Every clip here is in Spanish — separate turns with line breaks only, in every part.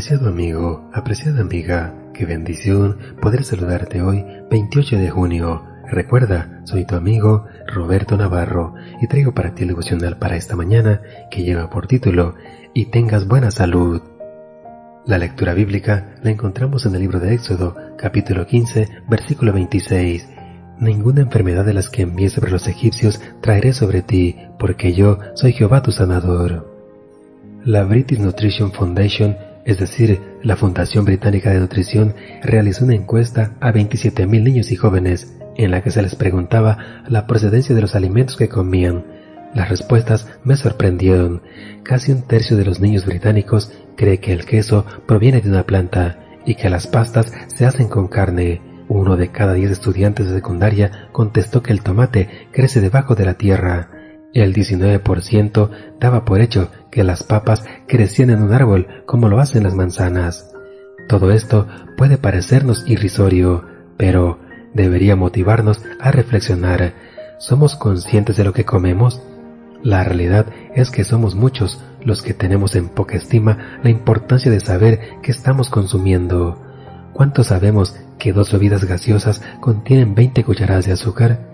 Apreciado amigo, apreciada amiga, qué bendición poder saludarte hoy, 28 de junio. Recuerda, soy tu amigo Roberto Navarro y traigo para ti el devocional para esta mañana que lleva por título Y tengas buena salud. La lectura bíblica la encontramos en el libro de Éxodo, capítulo 15, versículo 26. Ninguna enfermedad de las que envié sobre los egipcios traeré sobre ti, porque yo soy Jehová tu sanador. La British Nutrition Foundation, es decir, la Fundación Británica de Nutrición, realizó una encuesta a 27.000 niños y jóvenes en la que se les preguntaba la procedencia de los alimentos que comían. Las respuestas me sorprendieron. Casi un tercio de los niños británicos cree que el queso proviene de una planta y que las pastas se hacen con carne. Uno de cada diez estudiantes de secundaria contestó que el tomate crece debajo de la tierra. El 19% daba por hecho que las papas crecían en un árbol como lo hacen las manzanas. Todo esto puede parecernos irrisorio, pero debería motivarnos a reflexionar. ¿Somos conscientes de lo que comemos? La realidad es que somos muchos los que tenemos en poca estima la importancia de saber qué estamos consumiendo. ¿Cuánto sabemos que dos bebidas gaseosas contienen 20 cucharadas de azúcar?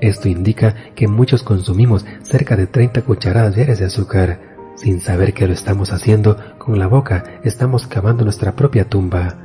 Esto indica que muchos consumimos cerca de 30 cucharadas diarias de azúcar. Sin saber que lo estamos haciendo, con la boca estamos cavando nuestra propia tumba.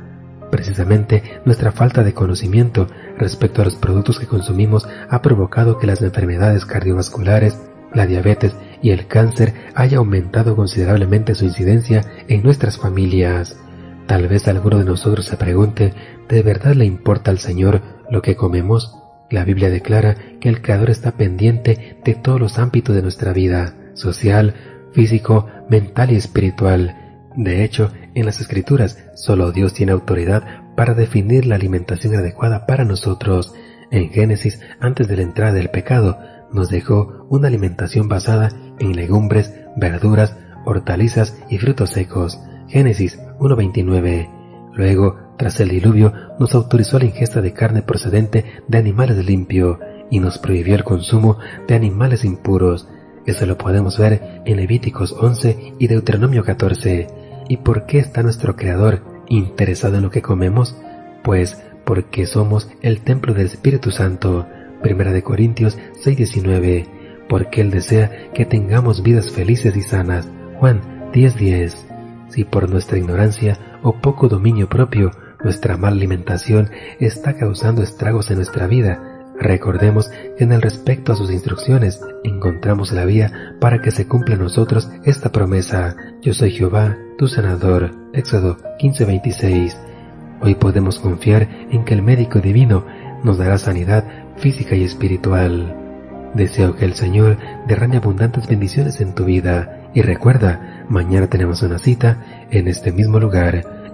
Precisamente nuestra falta de conocimiento respecto a los productos que consumimos ha provocado que las enfermedades cardiovasculares, la diabetes y el cáncer haya aumentado considerablemente su incidencia en nuestras familias. Tal vez alguno de nosotros se pregunte, ¿de verdad le importa al Señor lo que comemos? La Biblia declara que el Creador está pendiente de todos los ámbitos de nuestra vida, social, físico, mental y espiritual. De hecho, en las Escrituras, solo Dios tiene autoridad para definir la alimentación adecuada para nosotros. En Génesis, antes de la entrada del pecado, nos dejó una alimentación basada en legumbres, verduras, hortalizas y frutos secos. Génesis 1.29. Luego, tras el diluvio, nos autorizó la ingesta de carne procedente de animales limpios y nos prohibió el consumo de animales impuros. Eso lo podemos ver en Levíticos 11 y Deuteronomio 14. ¿Y por qué está nuestro Creador interesado en lo que comemos? Pues porque somos el templo del Espíritu Santo. Primera de Corintios 6:19, porque Él desea que tengamos vidas felices y sanas. Juan 10:10. Si por nuestra ignorancia o poco dominio propio, nuestra mala alimentación está causando estragos en nuestra vida, recordemos que en el respecto a sus instrucciones encontramos la vía para que se cumpla en nosotros esta promesa. Yo soy Jehová, tu sanador. Éxodo 15:26. Hoy podemos confiar en que el médico divino nos dará sanidad física y espiritual. Deseo que el Señor derrame abundantes bendiciones en tu vida y recuerda, mañana tenemos una cita en este mismo lugar,